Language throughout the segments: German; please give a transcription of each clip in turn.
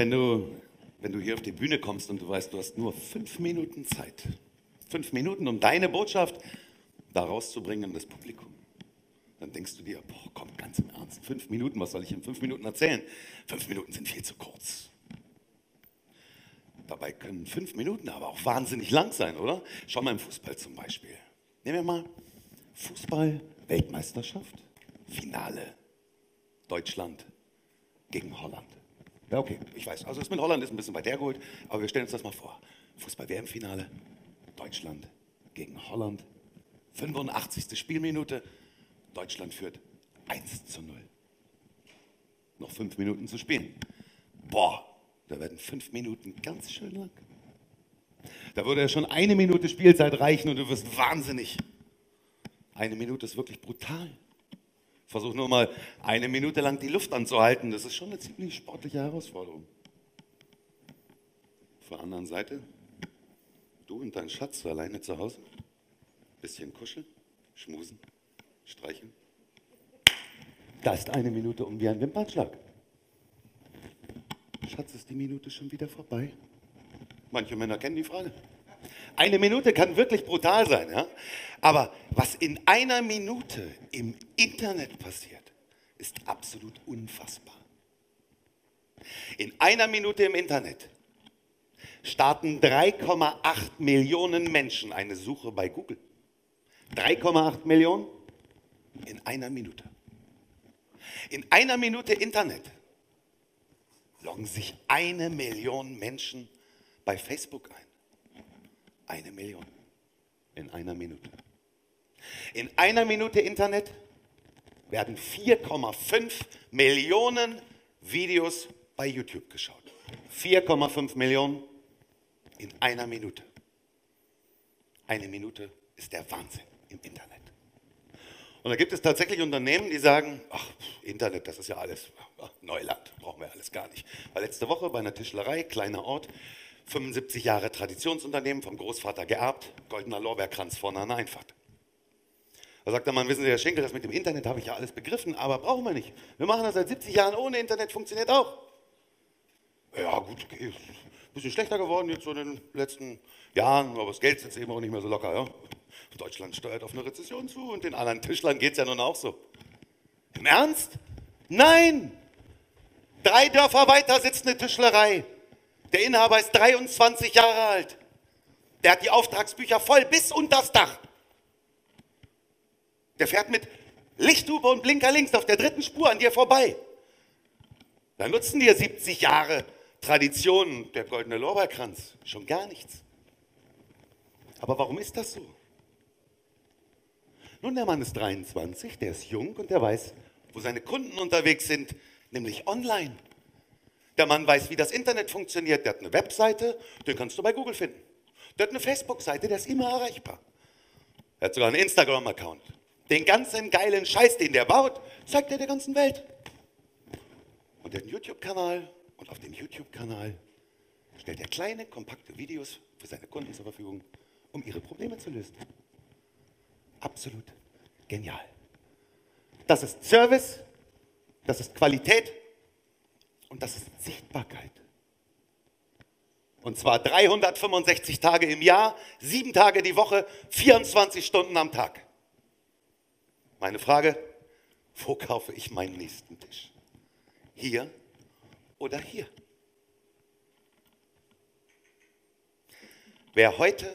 Wenn du, wenn du hier auf die Bühne kommst und du weißt, du hast nur fünf Minuten Zeit, fünf Minuten, um deine Botschaft da rauszubringen an das Publikum, dann denkst du dir, boah, komm, ganz im Ernst, fünf Minuten, was soll ich in fünf Minuten erzählen? Fünf Minuten sind viel zu kurz. Dabei können fünf Minuten aber auch wahnsinnig lang sein, oder? Schau mal im Fußball zum Beispiel. Nehmen wir mal Fußball-Weltmeisterschaft, Finale, Deutschland gegen Holland. Ja, okay, ich weiß. Also das mit Holland ist ein bisschen weit hergeholt, aber wir stellen uns das mal vor. Fußball-WM-Finale, Deutschland gegen Holland. 85. Spielminute, Deutschland führt 1 zu 0. Noch fünf Minuten zu spielen. Boah, da werden fünf Minuten ganz schön lang. Da würde ja schon eine Minute Spielzeit reichen und du wirst wahnsinnig. Eine Minute ist wirklich brutal. Versuch nur mal eine Minute lang die Luft anzuhalten. Das ist schon eine ziemlich sportliche Herausforderung. Auf der anderen Seite, du und dein Schatz alleine zu Hause. Bisschen kuscheln, schmusen, streicheln. Da ist eine Minute um wie ein Wimpernschlag. Schatz, ist die Minute schon wieder vorbei? Manche Männer kennen die Frage. Eine Minute kann wirklich brutal sein, ja? aber was in einer Minute im Internet passiert, ist absolut unfassbar. In einer Minute im Internet starten 3,8 Millionen Menschen eine Suche bei Google. 3,8 Millionen in einer Minute. In einer Minute Internet loggen sich eine Million Menschen bei Facebook ein. Eine Million. In einer Minute. In einer Minute Internet werden 4,5 Millionen Videos bei YouTube geschaut. 4,5 Millionen in einer Minute. Eine Minute ist der Wahnsinn im Internet. Und da gibt es tatsächlich Unternehmen, die sagen, ach, Internet, das ist ja alles Neuland, brauchen wir alles gar nicht. Weil letzte Woche bei einer Tischlerei, kleiner Ort, 75 Jahre Traditionsunternehmen, vom Großvater geerbt, goldener Lorbeerkranz vorne an der Einfahrt. Da sagt der Mann, wissen Sie, Herr Schinkel, das mit dem Internet habe ich ja alles begriffen, aber brauchen wir nicht. Wir machen das seit 70 Jahren ohne Internet, funktioniert auch. Ja gut, okay, ist ein bisschen schlechter geworden jetzt so in den letzten Jahren, aber das Geld sitzt eben auch nicht mehr so locker. Ja? Deutschland steuert auf eine Rezession zu und den anderen Tischlern geht es ja nun auch so. Im Ernst? Nein! Drei Dörfer weiter sitzt eine Tischlerei. Der Inhaber ist 23 Jahre alt. Der hat die Auftragsbücher voll bis unters Dach. Der fährt mit Lichthupe und Blinker links auf der dritten Spur an dir vorbei. Da nutzen dir 70 Jahre Tradition, der goldene Lorbeerkranz, schon gar nichts. Aber warum ist das so? Nun, der Mann ist 23, der ist jung und der weiß, wo seine Kunden unterwegs sind, nämlich online. Der Mann weiß, wie das Internet funktioniert. Der hat eine Webseite, den kannst du bei Google finden. Der hat eine Facebook-Seite, der ist immer erreichbar. Er hat sogar einen Instagram-Account. Den ganzen geilen Scheiß, den der baut, zeigt er der ganzen Welt. Und er hat einen YouTube-Kanal und auf dem YouTube-Kanal stellt er kleine, kompakte Videos für seine Kunden zur Verfügung, um ihre Probleme zu lösen. Absolut genial. Das ist Service, das ist Qualität und das ist Sichtbarkeit. Und zwar 365 Tage im Jahr, sieben Tage die Woche, 24 Stunden am Tag. Meine Frage, wo kaufe ich meinen nächsten Tisch? Hier oder hier? Wer heute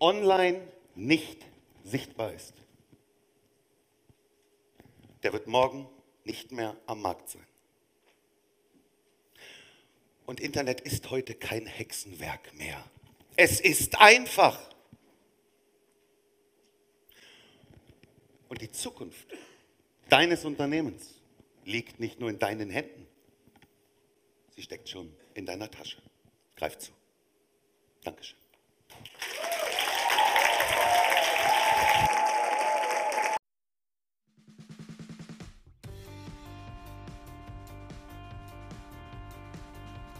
online nicht sichtbar ist, der wird morgen nicht mehr am Markt sein. Und Internet ist heute kein Hexenwerk mehr. Es ist einfach. Und die Zukunft deines Unternehmens liegt nicht nur in deinen Händen, sie steckt schon in deiner Tasche. Greif zu. Dankeschön.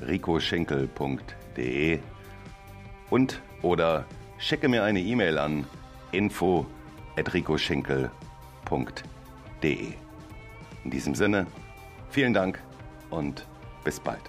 www.ricoschinkel.de und oder schicke mir eine E-Mail an info@ricoschinkel.de. In diesem Sinne, vielen Dank und bis bald.